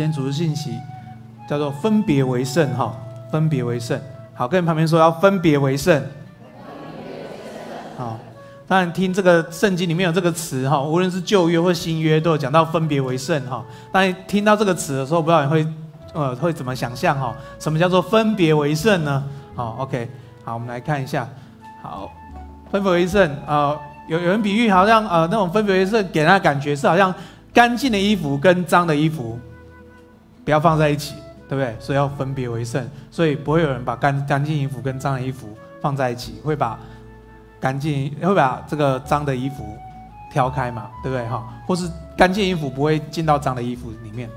信息，好，今天主日信息叫做分别为圣哈，分别为圣。好，跟你旁边说要分别为圣。好，当然听这个圣经里面有这个词哈，无论是旧约或新约都有讲到分别为圣哈。当你听到这个词的时候，不知道你会呃会怎么想象哈？什么叫做分别为圣呢？好，OK，好，我们来看一下。好，分别为圣啊。呃有有人比喻，好像呃那种分别为圣，给人的感觉是好像干净的衣服跟脏的衣服不要放在一起，对不对？所以要分别为圣，所以不会有人把干干净衣服跟脏的衣服放在一起，会把干净会把这个脏的衣服挑开嘛，对不对？哈，或是干净衣服不会进到脏的衣服里面。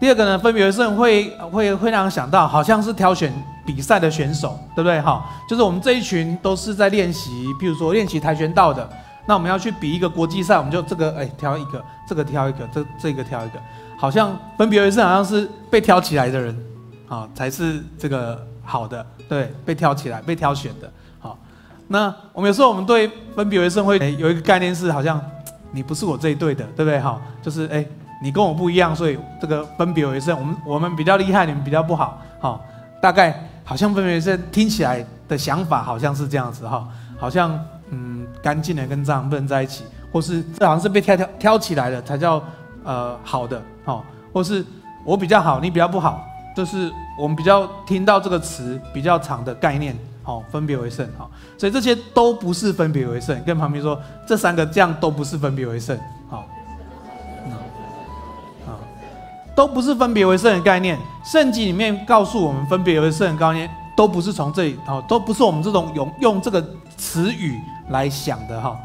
第二个呢，分别为圣会会会让人想到，好像是挑选。比赛的选手，对不对？哈，就是我们这一群都是在练习，譬如说练习跆拳道的，那我们要去比一个国际赛，我们就这个哎挑一个，这个挑一个，这这个挑一个，好像分别为胜，好像是被挑起来的人，啊，才是这个好的，对，被挑起来、被挑选的，好。那我们有时候我们对分别为胜会有一个概念是，好像你不是我这一队的，对不对？哈，就是哎，你跟我不一样，所以这个分别为胜，我们我们比较厉害，你们比较不好，好，大概。好像分别为圣听起来的想法好像是这样子哈，好像嗯干净的跟脏不能在一起，或是这好像是被挑挑挑起来的才叫呃好的哦，或是我比较好你比较不好，就是我们比较听到这个词比较长的概念，好，分别为圣哈，所以这些都不是分别为圣，跟旁边说这三个这样都不是分别为圣，好。都不是分别为圣的概念，圣经里面告诉我们分别为圣的概念，都不是从这里哦，都不是我们这种用用这个词语来想的哈。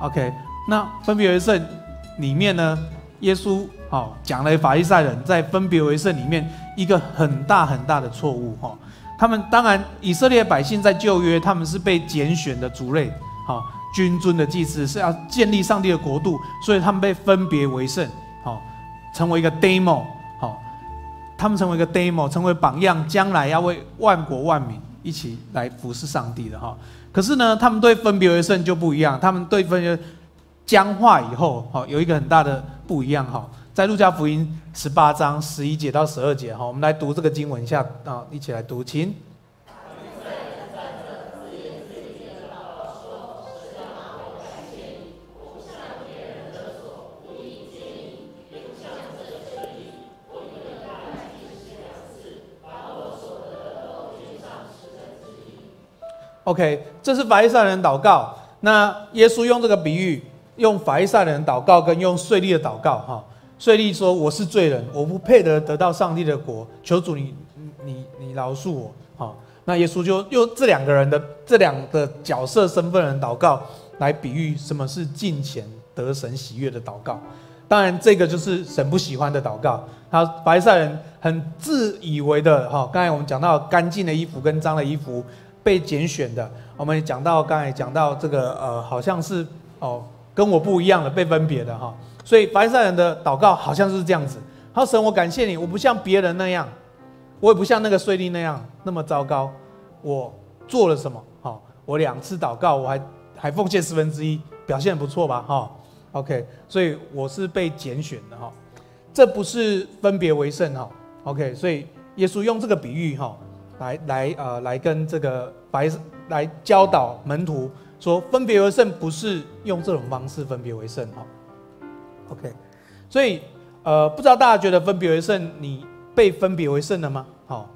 OK，那分别为圣里面呢，耶稣哦讲了法利赛人在分别为圣里面一个很大很大的错误哈。他们当然以色列百姓在旧约他们是被拣选的族类，好君尊的祭司是要建立上帝的国度，所以他们被分别为圣，好成为一个 demo。他们成为一个 demo，成为榜样，将来要为万国万民一起来服侍上帝的哈。可是呢，他们对分别为圣就不一样，他们对分别僵化以后，好，有一个很大的不一样哈。在路加福音十八章十一节到十二节哈，我们来读这个经文一下啊，一起来读，请。OK，这是法利赛人祷告。那耶稣用这个比喻，用法利赛人祷告跟用税吏的祷告，哈，税吏说：“我是罪人，我不配得得到上帝的国，求主你你你饶恕我。”哈，那耶稣就用这两个人的这两个角色身份人祷告，来比喻什么是敬虔得神喜悦的祷告。当然，这个就是神不喜欢的祷告。他法利赛人很自以为的，哈，刚才我们讲到干净的衣服跟脏的衣服。被拣选的，我们讲到刚才讲到这个呃，好像是哦，跟我不一样的，被分别的哈。所以法利赛人的祷告好像是这样子。好，神，我感谢你，我不像别人那样，我也不像那个税吏那样那么糟糕。我做了什么？好，我两次祷告，我还还奉献十分之一，表现不错吧？哈，OK，所以我是被拣选的哈。这不是分别为圣哈。OK，所以耶稣用这个比喻哈。来来呃，来跟这个白来教导门徒说，分别为圣不是用这种方式分别为圣哈。OK，所以呃，不知道大家觉得分别为圣，你被分别为圣了吗？好，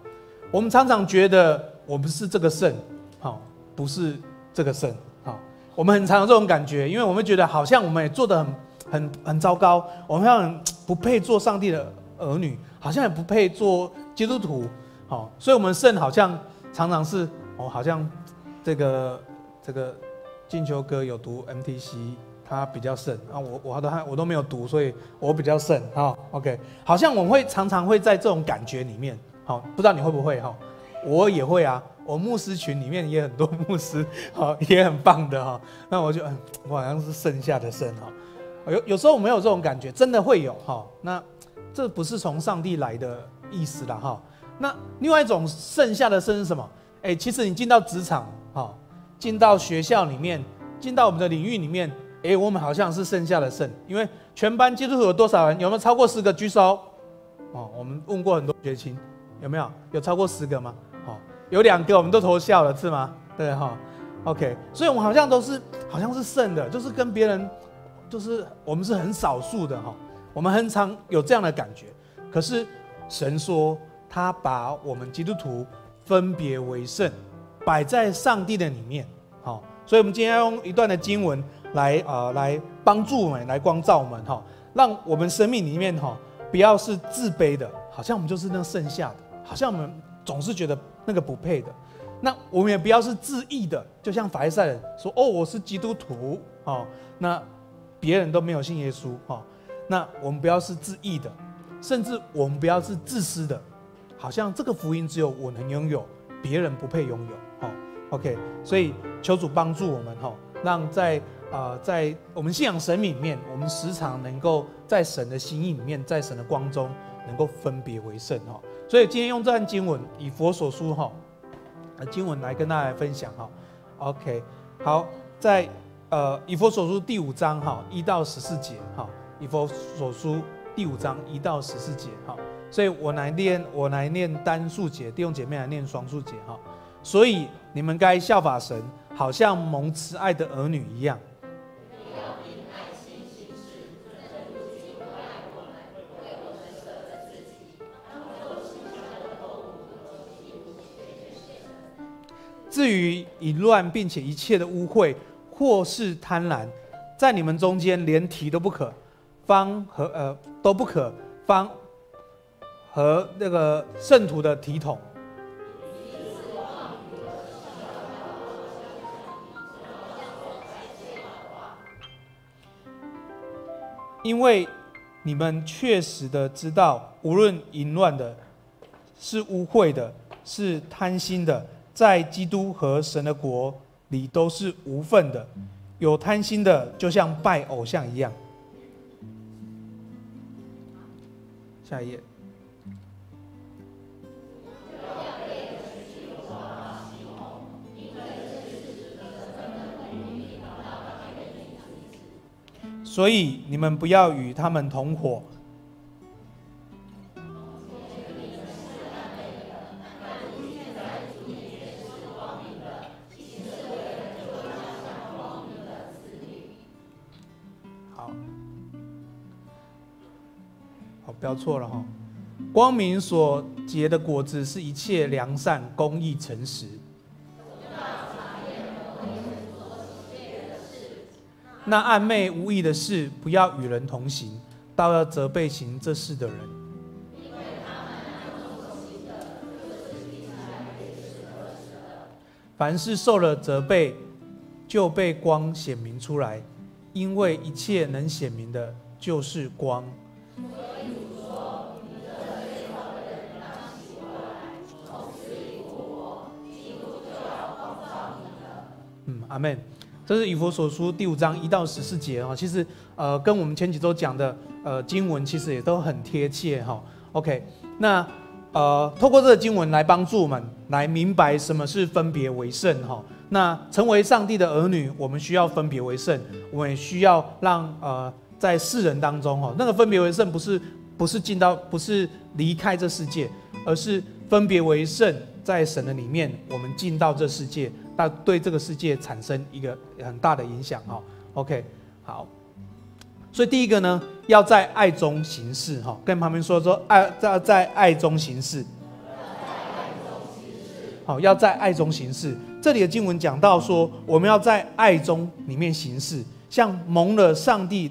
我们常常觉得我们是这个圣，好，不是这个圣，好，我们很常有这种感觉，因为我们觉得好像我们也做的很很很糟糕，我们好像不配做上帝的儿女，好像也不配做基督徒。好，所以，我们圣好像常常是哦，好像这个这个进球哥有读 MTC，他比较圣啊，我我都还我都没有读，所以我比较圣啊。OK，好像我们会常常会在这种感觉里面，好，不知道你会不会哈？我也会啊，我牧师群里面也很多牧师，好，也很棒的哈。那我就嗯，我好像是剩下的圣哈。有有时候我没有这种感觉，真的会有哈。那这不是从上帝来的意思了哈。那另外一种剩下的剩是什么？哎，其实你进到职场，哈，进到学校里面，进到我们的领域里面，诶，我们好像是剩下的剩，因为全班基督徒有多少人？有没有超过十个？举手。哦，我们问过很多学亲，有没有？有超过十个吗？哦，有两个我们都投笑了，是吗？对哈。OK，所以我们好像都是好像是剩的，就是跟别人，就是我们是很少数的哈。我们很常有这样的感觉。可是神说，他把我们基督徒分别为圣，摆在上帝的里面。好，所以我们今天要用一段的经文来啊、呃，来帮助我们，来光照我们哈，让我们生命里面哈，不要是自卑的，好像我们就是那剩下的，好像我们总是觉得那个不配的。那我们也不要是自义的，就像法利赛人说：“哦，我是基督徒。”哦，那别人都没有信耶稣。哦，那我们不要是自义的，甚至我们不要是自私的，好像这个福音只有我能拥有，别人不配拥有。哈，OK，所以求主帮助我们哈，让在啊、呃、在我们信仰神里面，我们时常能够在神的心意里面，在神的光中，能够分别为圣。哈，所以今天用这段经文以佛所书哈。经文来跟大家来分享哈，OK，好，在呃以佛所书第五章哈一到十四节哈，以佛所书第五章一到十四节哈，所以我来念我来念单数节，弟兄姐妹来念双数节哈，所以你们该效法神，好像蒙慈爱的儿女一样。至于淫乱，并且一切的污秽，或是贪婪，在你们中间连提都不可，方和呃都不可，方和那个圣徒的体统。因为你们确实的知道，无论淫乱的，是污秽的，是贪心的。在基督和神的国里都是无份的，有贪心的，就像拜偶像一样。下一页。所以你们不要与他们同伙。不要错了哈！光明所结的果子是一切良善、公义、诚实。那暧昧无意的事，不要与人同行，倒要责备行这事的人。凡是受了责备，就被光显明出来，因为一切能显明的，就是光。嗯阿门，这是以佛所书第五章一到十四节哈，其实呃跟我们前几周讲的呃经文其实也都很贴切哈。OK，那呃透过这个经文来帮助我们来明白什么是分别为圣哈。那成为上帝的儿女，我们需要分别为圣，我们也需要让呃在世人当中哈，那个分别为圣不是不是进到不是离开这世界，而是分别为圣，在神的里面，我们进到这世界。那对这个世界产生一个很大的影响哈。OK，好，所以第一个呢，要在爱中行事哈。跟旁边说说爱在在爱中行事。好，要在爱中行事。这里的经文讲到说，我们要在爱中里面行事，像蒙了上帝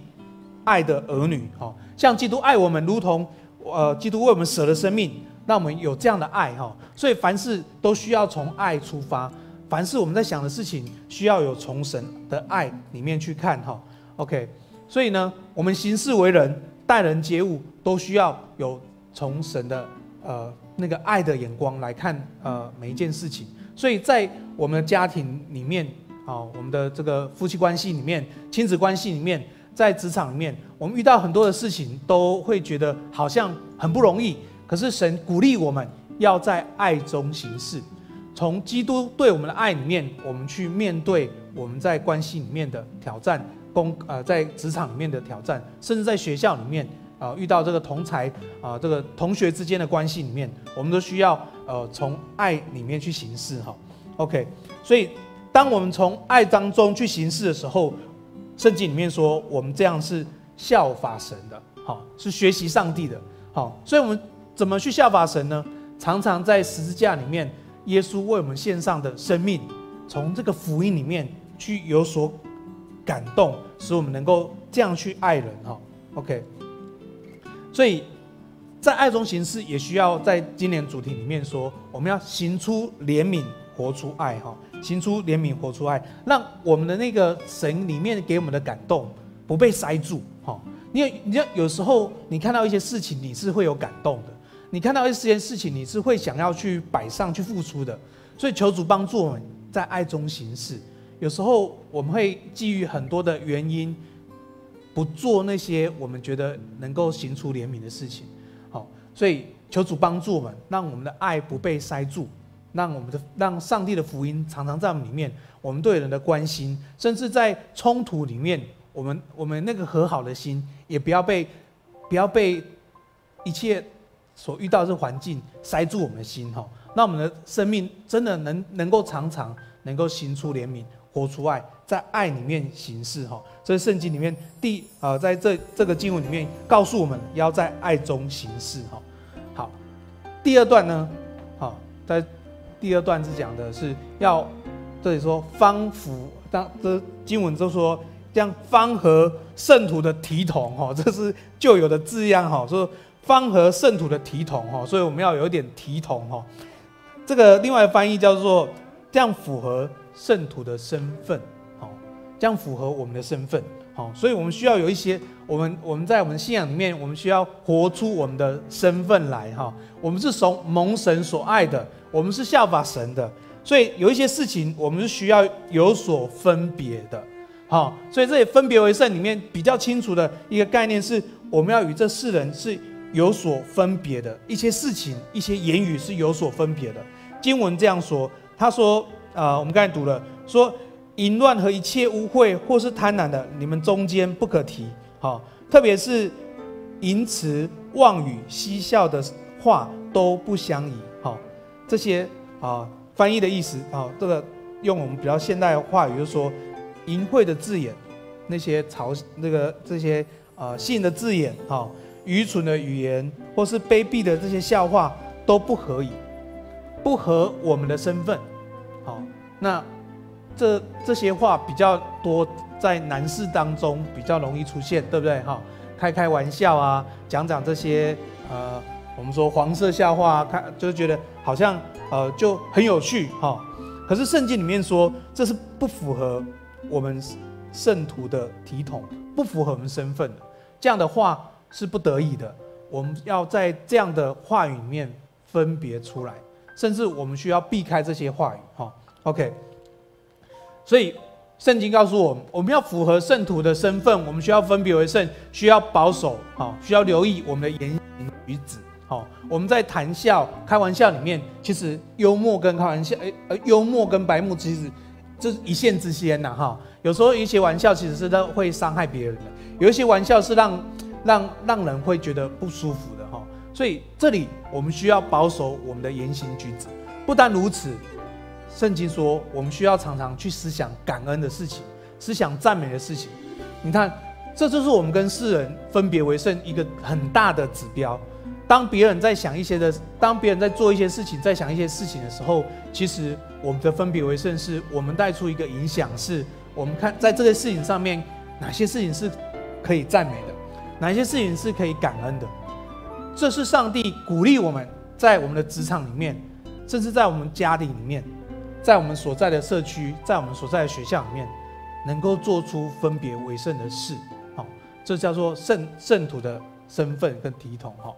爱的儿女哈，像基督爱我们，如同呃基督为我们舍了生命，让我们有这样的爱哈。所以凡事都需要从爱出发。凡是我们在想的事情，需要有从神的爱里面去看哈，OK，所以呢，我们行事为人、待人接物，都需要有从神的呃那个爱的眼光来看呃每一件事情。所以在我们的家庭里面啊，我们的这个夫妻关系里面、亲子关系里面，在职场里面，我们遇到很多的事情，都会觉得好像很不容易。可是神鼓励我们要在爱中行事。从基督对我们的爱里面，我们去面对我们在关系里面的挑战、工呃在职场里面的挑战，甚至在学校里面啊、遇到这个同才啊、这个同学之间的关系里面，我们都需要呃从爱里面去行事哈。OK，所以当我们从爱当中去行事的时候，圣经里面说我们这样是效法神的，好是学习上帝的，好，所以我们怎么去效法神呢？常常在十字架里面，耶稣为我们献上的生命，从这个福音里面去有所感动，使我们能够这样去爱人哈。OK，所以在爱中行事，也需要在今年主题里面说，我们要行出怜悯，活出爱哈，行出怜悯，活出爱，让我们的那个神里面给我们的感动不被塞住哈。因为你要，有时候你看到一些事情，你是会有感动的。你看到一件事情，你是会想要去摆上去付出的，所以求主帮助我们在爱中行事。有时候我们会基于很多的原因，不做那些我们觉得能够行出怜悯的事情。好，所以求主帮助我们，让我们的爱不被塞住，让我们的让上帝的福音常常在我们里面。我们对人的关心，甚至在冲突里面，我们我们那个和好的心，也不要被不要被一切。所遇到的环境塞住我们的心哈，那我们的生命真的能能够常常能够行出怜悯，活出爱，在爱里面行事哈。所以圣经里面第啊，在这这个经文里面告诉我们要在爱中行事哈。好，第二段呢，好，在第二段是讲的是要这里说方服，当这经文就说这样方和圣徒的体统哈，这是旧有的字样哈，说。方合圣土的体统哈，所以我们要有一点体统哈。这个另外翻译叫做这样符合圣徒的身份，好，这样符合我们的身份，好，所以我们需要有一些我们我们在我们信仰里面，我们需要活出我们的身份来哈。我们是从蒙神所爱的，我们是效法神的，所以有一些事情我们是需要有所分别的，好，所以这里分别为圣里面比较清楚的一个概念是，我们要与这世人是。有所分别的一些事情，一些言语是有所分别的。经文这样说，他说：“啊、我们刚才读了，说淫乱和一切污秽或是贪婪的，你们中间不可提。好，特别是淫词妄语、嬉笑的话都不相宜。好，这些啊翻译的意思啊，这个用我们比较现代的话语，就是说淫秽的字眼，那些嘲那个这些啊性的字眼，好。”愚蠢的语言，或是卑鄙的这些笑话都不可以，不合我们的身份。好，那这这些话比较多在男士当中比较容易出现，对不对？哈，开开玩笑啊，讲讲这些呃，我们说黄色笑话，看就觉得好像呃就很有趣哈。可是圣经里面说，这是不符合我们圣徒的体统，不符合我们身份的这样的话。是不得已的，我们要在这样的话语里面分别出来，甚至我们需要避开这些话语。哈，OK。所以圣经告诉我们，我们要符合圣徒的身份，我们需要分别为圣，需要保守，哈，需要留意我们的言行举止。好，我们在谈笑、开玩笑里面，其实幽默跟开玩笑，呃，幽默跟白目其实这是一线之间呐，哈。有时候一些玩笑其实是都会伤害别人的，有一些玩笑是让。让让人会觉得不舒服的哈，所以这里我们需要保守我们的言行举止。不但如此，圣经说我们需要常常去思想感恩的事情，思想赞美的事情。你看，这就是我们跟世人分别为圣一个很大的指标。当别人在想一些的，当别人在做一些事情，在想一些事情的时候，其实我们的分别为圣是我们带出一个影响，是我们看在这个事情上面哪些事情是可以赞美的。哪些事情是可以感恩的？这是上帝鼓励我们在我们的职场里面，甚至在我们家庭里面，在我们所在的社区，在我们所在的学校里面，能够做出分别为圣的事。好，这叫做圣圣徒的身份跟体统。哈，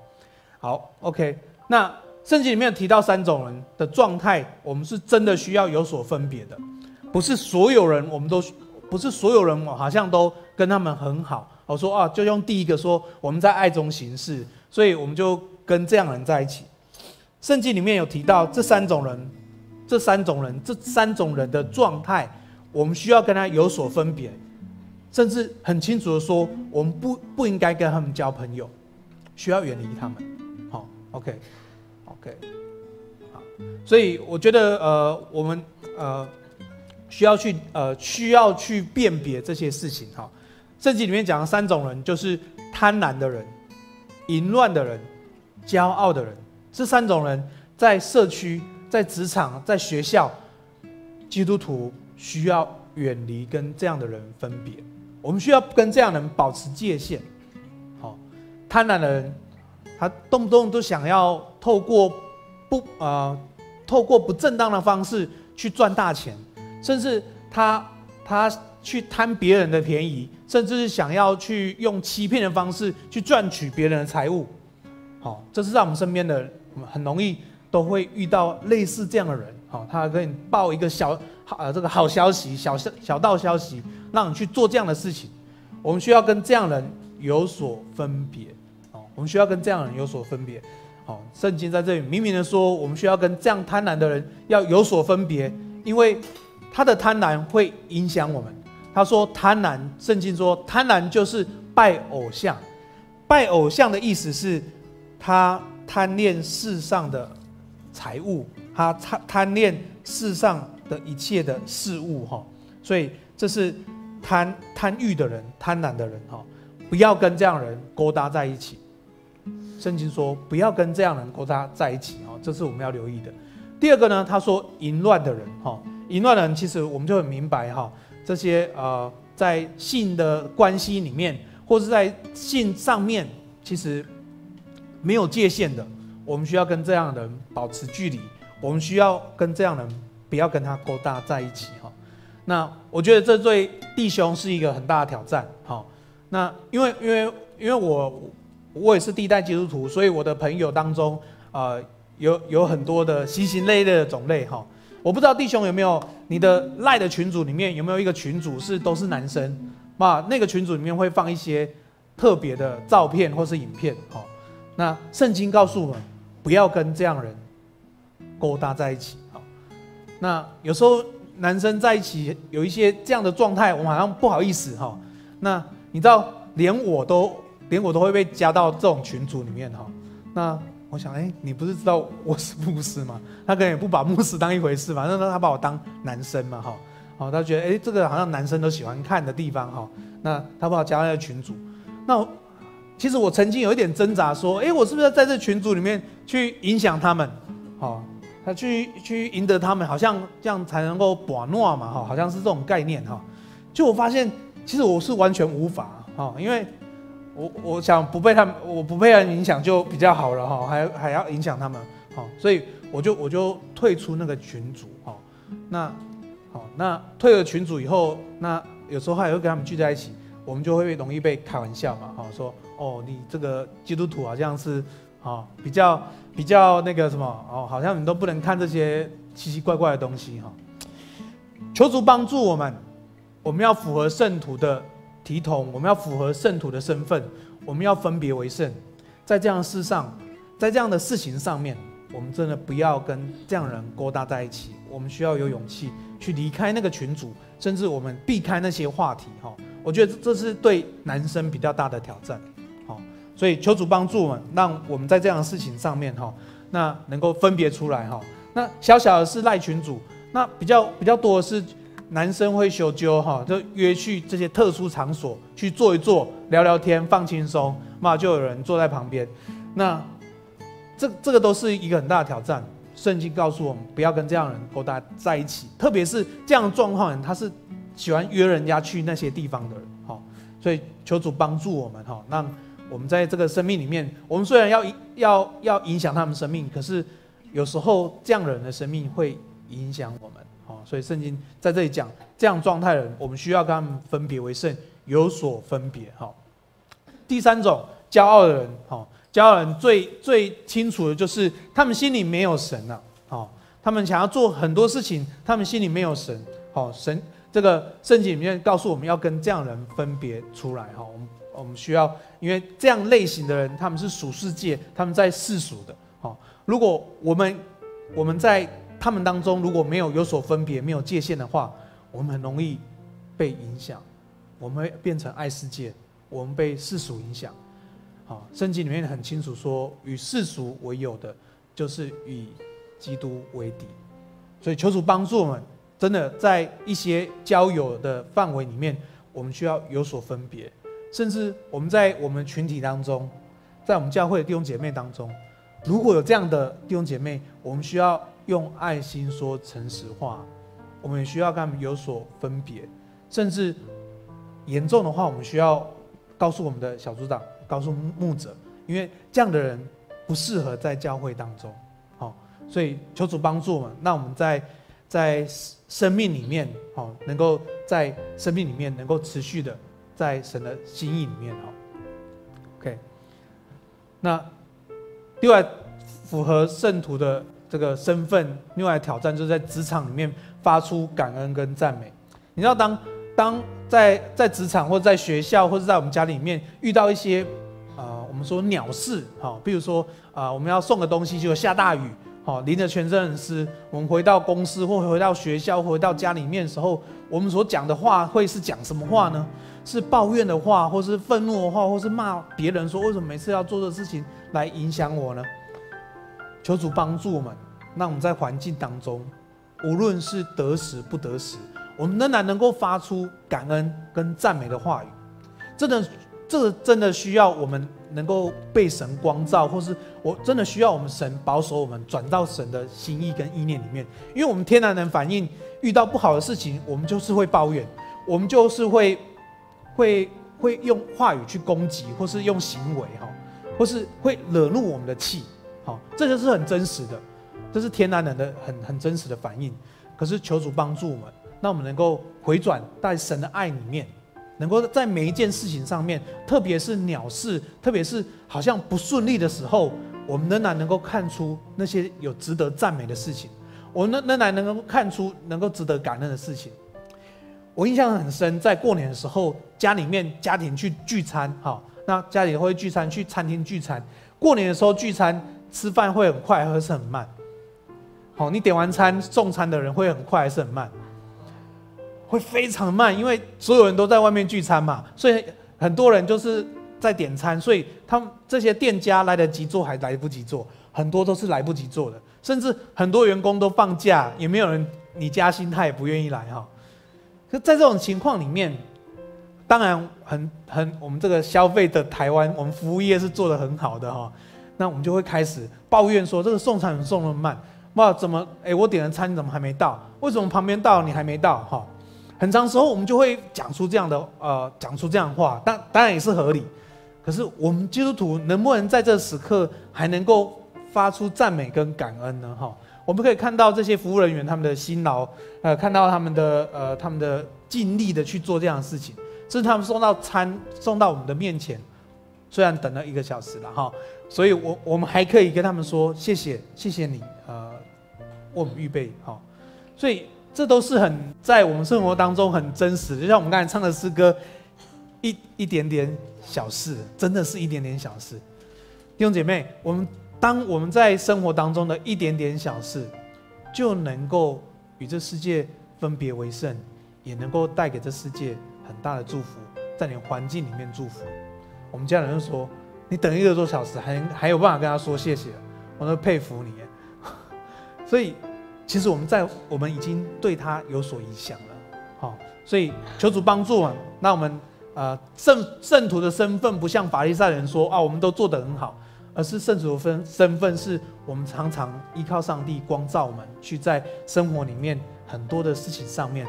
好，OK。那圣经里面提到三种人的状态，我们是真的需要有所分别的，不是所有人，我们都不是所有人，好像都跟他们很好。我说啊，就用第一个说，我们在爱中行事，所以我们就跟这样人在一起。圣经里面有提到这三种人，这三种人，这三种人的状态，我们需要跟他有所分别。甚至很清楚的说，我们不不应该跟他们交朋友，需要远离他们。好，OK，OK，好，所以我觉得呃，我们呃需要去呃需要去辨别这些事情哈。圣经里面讲的三种人，就是贪婪的人、淫乱的人、骄傲的人。这三种人在社区、在职场、在学校，基督徒需要远离跟这样的人分别。我们需要跟这样人保持界限。好，贪婪的人，他动不动都想要透过不呃透过不正当的方式去赚大钱，甚至他他去贪别人的便宜，甚至是想要去用欺骗的方式去赚取别人的财物。好，这是在我们身边的。我们很容易都会遇到类似这样的人，好，他给你报一个小好呃这个好消息，小小小道消息，让你去做这样的事情。我们需要跟这样的人有所分别，哦，我们需要跟这样的人有所分别。好，圣经在这里明明的说，我们需要跟这样贪婪的人要有所分别，因为他的贪婪会影响我们。他说贪婪，圣经说贪婪就是拜偶像，拜偶像的意思是他。贪恋世上的财物，他贪贪恋世上的一切的事物，哈，所以这是贪贪欲的人，贪婪的人，哈，不要跟这样人勾搭在一起。圣经说不要跟这样人勾搭在一起，哈，这是我们要留意的。第二个呢，他说淫乱的人，哈，淫乱的人其实我们就很明白，哈，这些呃，在性的关系里面，或是在性上面，其实。没有界限的，我们需要跟这样的人保持距离。我们需要跟这样的人不要跟他勾搭在一起哈。那我觉得这对弟兄是一个很大的挑战。哈，那因为因为因为我我也是第一代基督徒，所以我的朋友当中呃有有很多的形形类类的种类哈。我不知道弟兄有没有你的赖的群组里面有没有一个群组是都是男生？那那个群组里面会放一些特别的照片或是影片哈。那圣经告诉我们，不要跟这样人勾搭在一起。好，那有时候男生在一起有一些这样的状态，我们好像不好意思哈。那你知道，连我都连我都会被加到这种群组里面哈。那我想，哎，你不是知道我是牧师吗？他可能也不把牧师当一回事，反正他把我当男生嘛哈。好，他觉得哎，这个好像男生都喜欢看的地方哈。那他把我加到那个群组，那。其实我曾经有一点挣扎，说：“诶，我是不是要在这群组里面去影响他们？好，他去去赢得他们，好像这样才能够把诺嘛？哈，好像是这种概念哈。就我发现，其实我是完全无法哈，因为我我想不被他们，我不被人影响就比较好了哈，还还要影响他们，好，所以我就我就退出那个群组哈。那好，那退了群组以后，那有时候还会跟他们聚在一起，我们就会容易被开玩笑嘛，哈，说。哦，你这个基督徒好像是啊、哦，比较比较那个什么哦，好像你都不能看这些奇奇怪怪的东西哈、求主帮助我们，我们要符合圣徒的体统，我们要符合圣徒的身份，我们要分别为圣。在这样的事上，在这样的事情上面，我们真的不要跟这样人勾搭在一起。我们需要有勇气去离开那个群组，甚至我们避开那些话题哈、我觉得这是对男生比较大的挑战。好所以求主帮助我们，让我们在这样的事情上面哈，那能够分别出来哈。那小小的是赖群主，那比较比较多的是男生会修揪哈，就约去这些特殊场所去坐一坐，聊聊天，放轻松，嘛就有人坐在旁边。那这这个都是一个很大的挑战。圣经告诉我们，不要跟这样的人勾搭在一起，特别是这样的状况人，他是喜欢约人家去那些地方的人哈。所以求主帮助我们哈，让。我们在这个生命里面，我们虽然要要要影响他们生命，可是有时候这样的人的生命会影响我们。所以圣经在这里讲，这样状态的人，我们需要跟他们分别为圣，有所分别。哈，第三种骄傲的人，哈，骄傲人最最清楚的就是他们心里没有神了。好，他们想要做很多事情，他们心里没有神。好，神这个圣经里面告诉我们要跟这样人分别出来。哈，我们。我们需要，因为这样类型的人，他们是属世界，他们在世俗的。好，如果我们我们在他们当中如果没有有所分别、没有界限的话，我们很容易被影响。我们会变成爱世界，我们被世俗影响。好，圣经里面很清楚说，与世俗为友的，就是与基督为敌。所以求主帮助我们，真的在一些交友的范围里面，我们需要有所分别。甚至我们在我们群体当中，在我们教会的弟兄姐妹当中，如果有这样的弟兄姐妹，我们需要用爱心说诚实话，我们需要跟他们有所分别。甚至严重的话，我们需要告诉我们的小组长，告诉牧者，因为这样的人不适合在教会当中。好，所以求主帮助我们，那我们在在生命里面，好，能够在生命里面能够持续的。在神的心意里面哈，OK，那另外符合圣徒的这个身份，另外挑战就是在职场里面发出感恩跟赞美。你知道当，当在在职场或者在学校或者在我们家里面遇到一些呃我们说鸟事哈，比如说啊、我们要送个东西，就下大雨，好淋得全身很湿。我们回到公司或回到学校，回到家里面的时候，我们所讲的话会是讲什么话呢？是抱怨的话，或是愤怒的话，或是骂别人说，为什么每次要做这事情来影响我呢？求主帮助我们，让我们在环境当中，无论是得时不得时，我们仍然能够发出感恩跟赞美的话语。真的，这个真的需要我们能够被神光照，或是我真的需要我们神保守我们转到神的心意跟意念里面。因为我们天然人反应，遇到不好的事情，我们就是会抱怨，我们就是会。会会用话语去攻击，或是用行为哈，或是会惹怒我们的气，这就是很真实的，这是天然人的很很真实的反应。可是求主帮助我们，让我们能够回转在神的爱里面，能够在每一件事情上面，特别是鸟事，特别是好像不顺利的时候，我们仍然能够看出那些有值得赞美的事情，我们仍然能够看出能够值得感恩的事情。我印象很深，在过年的时候，家里面家庭去聚餐，哈，那家里会聚餐，去餐厅聚餐。过年的时候聚餐，吃饭会很快还是很慢？好，你点完餐送餐的人会很快还是很慢？会非常慢，因为所有人都在外面聚餐嘛，所以很多人就是在点餐，所以他们这些店家来得及做还来不及做，很多都是来不及做的，甚至很多员工都放假，也没有人你加薪他也不愿意来哈。就在这种情况里面，当然很很，我们这个消费的台湾，我们服务业是做得很好的哈。那我们就会开始抱怨说，这个送餐送那么慢，哇，怎么哎，我点的餐怎么还没到？为什么旁边到你还没到？哈，很长时候我们就会讲出这样的呃，讲出这样的话，当当然也是合理。可是我们基督徒能不能在这时刻还能够发出赞美跟感恩呢？哈？我们可以看到这些服务人员他们的辛劳，呃，看到他们的呃他们的尽力的去做这样的事情，甚至他们送到餐送到我们的面前，虽然等了一个小时了哈，所以我我们还可以跟他们说谢谢谢谢你呃我们预备哈，所以这都是很在我们生活当中很真实的，就像我们刚才唱的诗歌，一一点点小事，真的是一点点小事，弟兄姐妹，我们。当我们在生活当中的一点点小事，就能够与这世界分别为圣，也能够带给这世界很大的祝福，在你环境里面祝福。我们家人就说：“你等一个多小时还，还有办法跟他说谢谢，我都佩服你。”所以，其实我们在我们已经对他有所影响了。好，所以求主帮助啊，那我们呃圣圣徒的身份不像法利赛人说啊，我们都做得很好。而是圣徒的分身份，是我们常常依靠上帝光照我们，去在生活里面很多的事情上面，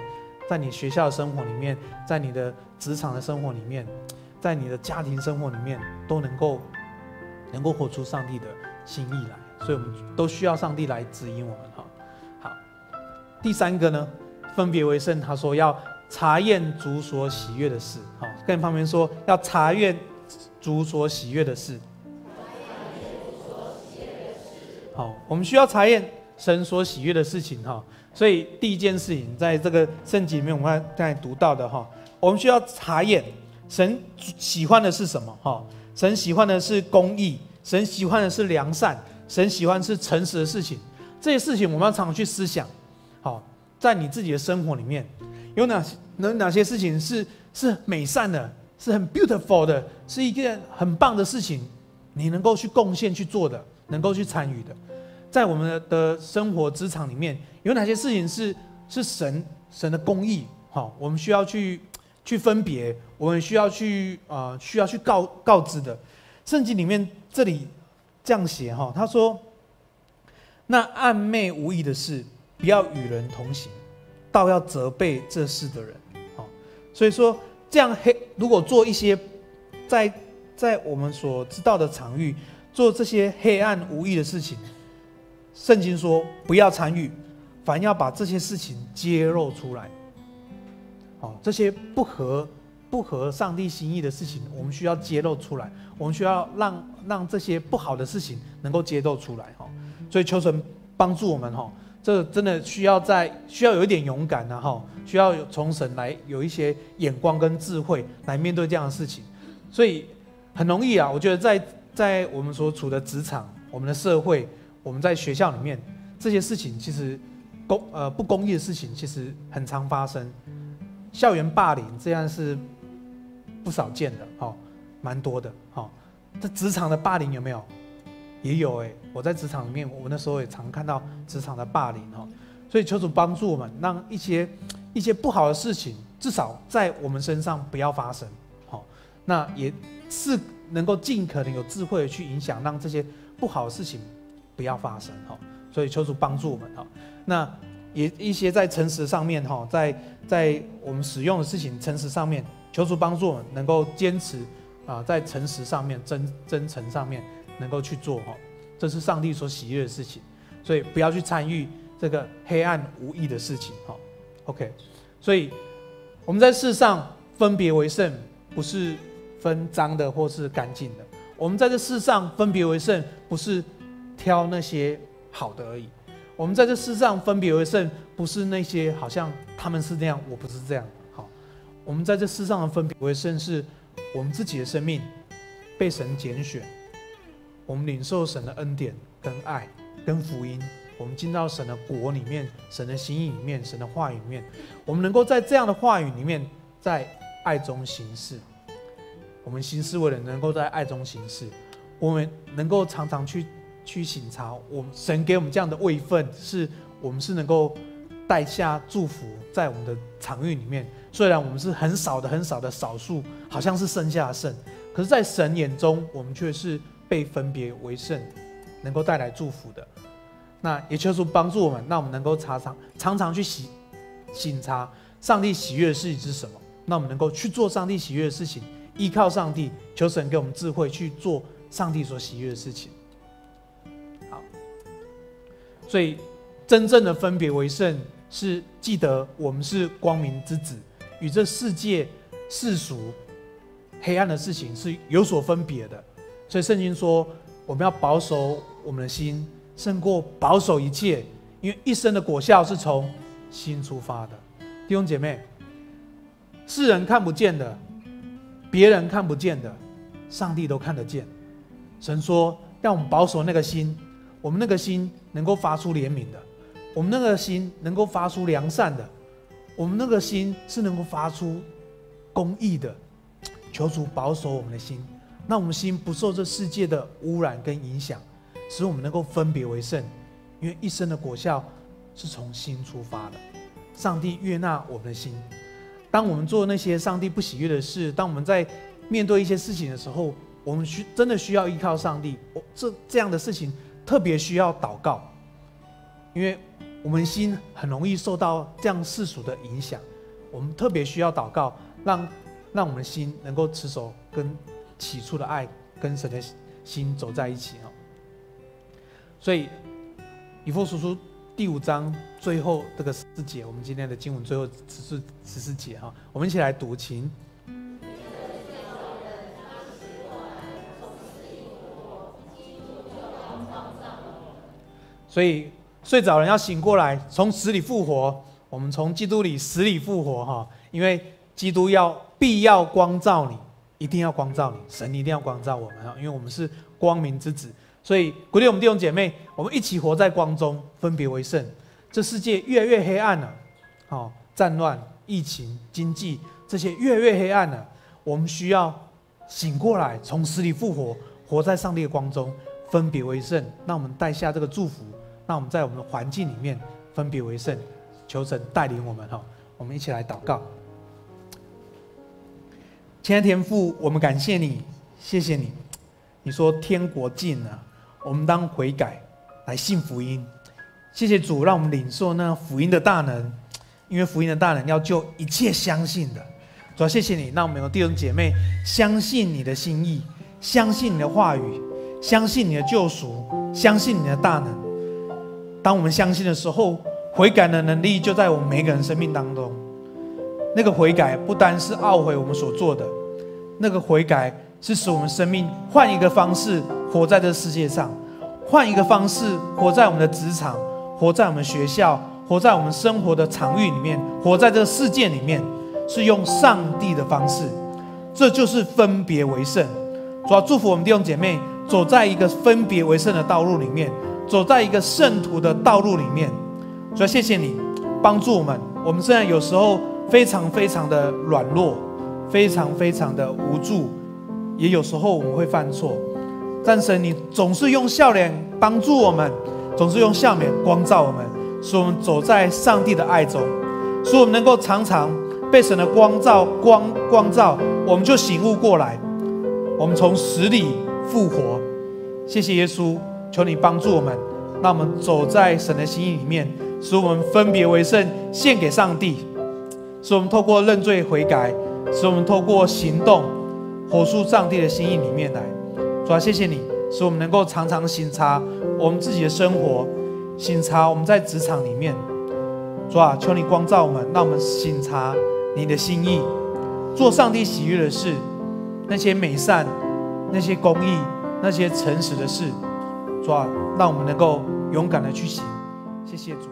在你学校的生活里面，在你的职场的生活里面，在你的家庭生活里面，都能够能够活出上帝的心意来。所以，我们都需要上帝来指引我们。哈，好。第三个呢，分别为圣。他说要查验主所喜悦的事。好，跟旁边说要查验主所喜悦的事。好，我们需要查验神所喜悦的事情哈，所以第一件事情，在这个圣经里面，我们刚才读到的哈，我们需要查验神喜欢的是什么哈？神喜欢的是公义，神喜欢的是良善，神喜欢是诚实的事情。这些事情我们要常常去思想。好，在你自己的生活里面，有哪哪哪些事情是是美善的，是很 beautiful 的，是一件很棒的事情，你能够去贡献去做的，能够去参与的，在我们的生活职场里面，有哪些事情是是神神的公义？好，我们需要去去分别，我们需要去啊、需要去告告知的。圣经里面这里这样写哈，他说：“那暗昧无益的事，不要与人同行，倒要责备这事的人。”好，所以说这样黑，如果做一些在在我们所知道的场域做这些黑暗无益的事情，圣经说不要参与，反要把这些事情揭露出来。哦，这些不合。不合上帝心意的事情，我们需要揭露出来。我们需要让让这些不好的事情能够揭露出来，哈。所以求神帮助我们，哈。这真的需要在需要有一点勇敢，然后需要从神来有一些眼光跟智慧来面对这样的事情。所以很容易啊，我觉得在在我们所处的职场、我们的社会、我们在学校里面，这些事情其实公呃不公义的事情其实很常发生。校园霸凌这样是。不少见的，哈，蛮多的，哈。这职场的霸凌有没有？也有哎。我在职场里面，我那时候也常看到职场的霸凌，哈。所以求主帮助我们，让一些一些不好的事情，至少在我们身上不要发生，好。那也是能够尽可能有智慧的去影响，让这些不好的事情不要发生，哈。所以求主帮助我们，哈。那也一些在诚实上面，哈，在在我们使用的事情诚实上面。求主帮助我们能够坚持啊，在诚实上面、真真诚上面能够去做哈，这是上帝所喜悦的事情，所以不要去参与这个黑暗无益的事情哈。OK，所以我们在世上分别为圣，不是分脏的或是干净的。我们在这世上分别为圣，不是挑那些好的而已。我们在这世上分别为圣，不是那些好像他们是那样，我不是这样。好我们在这世上的分别为圣，是我们自己的生命被神拣选，我们领受神的恩典跟爱跟福音，我们进到神的国里面，神的心意里面，神的话语里面，我们能够在这样的话语里面，在爱中行事。我们行事为人能够在爱中行事，我们能够常常去去省察，我们神给我们这样的位分，是我们是能够带下祝福在我们的场域里面。虽然我们是很少的、很少的少数，好像是剩下的圣，可是，在神眼中，我们却是被分别为圣，能够带来祝福的。那也就是帮助我们，让我们能够常常、常常去省省察上帝喜悦的事情是什么。那我们能够去做上帝喜悦的事情，依靠上帝，求神给我们智慧去做上帝所喜悦的事情。所以真正的分别为圣，是记得我们是光明之子。与这世界世俗黑暗的事情是有所分别的，所以圣经说，我们要保守我们的心，胜过保守一切，因为一生的果效是从心出发的。弟兄姐妹，世人看不见的，别人看不见的，上帝都看得见。神说，让我们保守那个心，我们那个心能够发出怜悯的，我们那个心能够发出良善的。我们那个心是能够发出公义的，求主保守我们的心，让我们心不受这世界的污染跟影响，使我们能够分别为圣。因为一生的果效是从心出发的，上帝悦纳我们的心。当我们做那些上帝不喜悦的事，当我们在面对一些事情的时候，我们需真的需要依靠上帝。我这这样的事情特别需要祷告，因为。我们心很容易受到这样世俗的影响，我们特别需要祷告，让让我们的心能够持守跟起初的爱，跟神的心走在一起哦。所以以弗所书第五章最后这个四节，我们今天的经文最后十四十四节哈，我们一起来读经。所以。睡着人要醒过来，从死里复活。我们从基督里死里复活，哈，因为基督要必要光照你，一定要光照你，神一定要光照我们，哈，因为我们是光明之子。所以鼓励我们弟兄姐妹，我们一起活在光中，分别为圣。这世界越来越黑暗了，好，战乱、疫情、经济这些越来越黑暗了，我们需要醒过来，从死里复活，活在上帝的光中，分别为圣。让我们带下这个祝福，让我们在我们的环境里面分别为圣，求神带领我们哈。我们一起来祷告。亲爱的天父，我们感谢你，谢谢你。你说天国近了，我们当悔改来信福音。谢谢主，让我们领受那福音的大能，因为福音的大能要救一切相信的。主要谢谢你，让我们有弟兄姐妹相信你的心意，相信你的话语，相信你的救赎，相信你的大能。当我们相信的时候，悔改的能力就在我们每个人生命当中。那个悔改不单是懊悔我们所做的，那个悔改是使我们生命换一个方式活在这世界上，换一个方式活在我们的职场，活在我们学校，活在我们生活的场域里面，活在这个世界里面，是用上帝的方式，这就是分别为圣。主要祝福我们弟兄姐妹走在一个分别为圣的道路里面，走在一个圣徒的道路里面。主要谢谢你帮助我们，我们虽然有时候。非常非常的软弱，非常非常的无助，也有时候我们会犯错。但神，你总是用笑脸帮助我们，总是用笑脸光照我们，使我们走在上帝的爱中，使我们能够常常被神的光照光光照，我们就醒悟过来，我们从死里复活。谢谢耶稣，求你帮助我们，让我们走在神的心意里面，使我们分别为圣，献给上帝。使我们透过认罪悔改，使我们透过行动，活出上帝的心意里面来。主啊，谢谢你，使我们能够常常省察我们自己的生活，省察我们在职场里面。主啊，求你光照我们，让我们省察你的心意，做上帝喜悦的事，那些美善、那些公义、那些诚实的事。主啊，让我们能够勇敢的去行。谢谢主。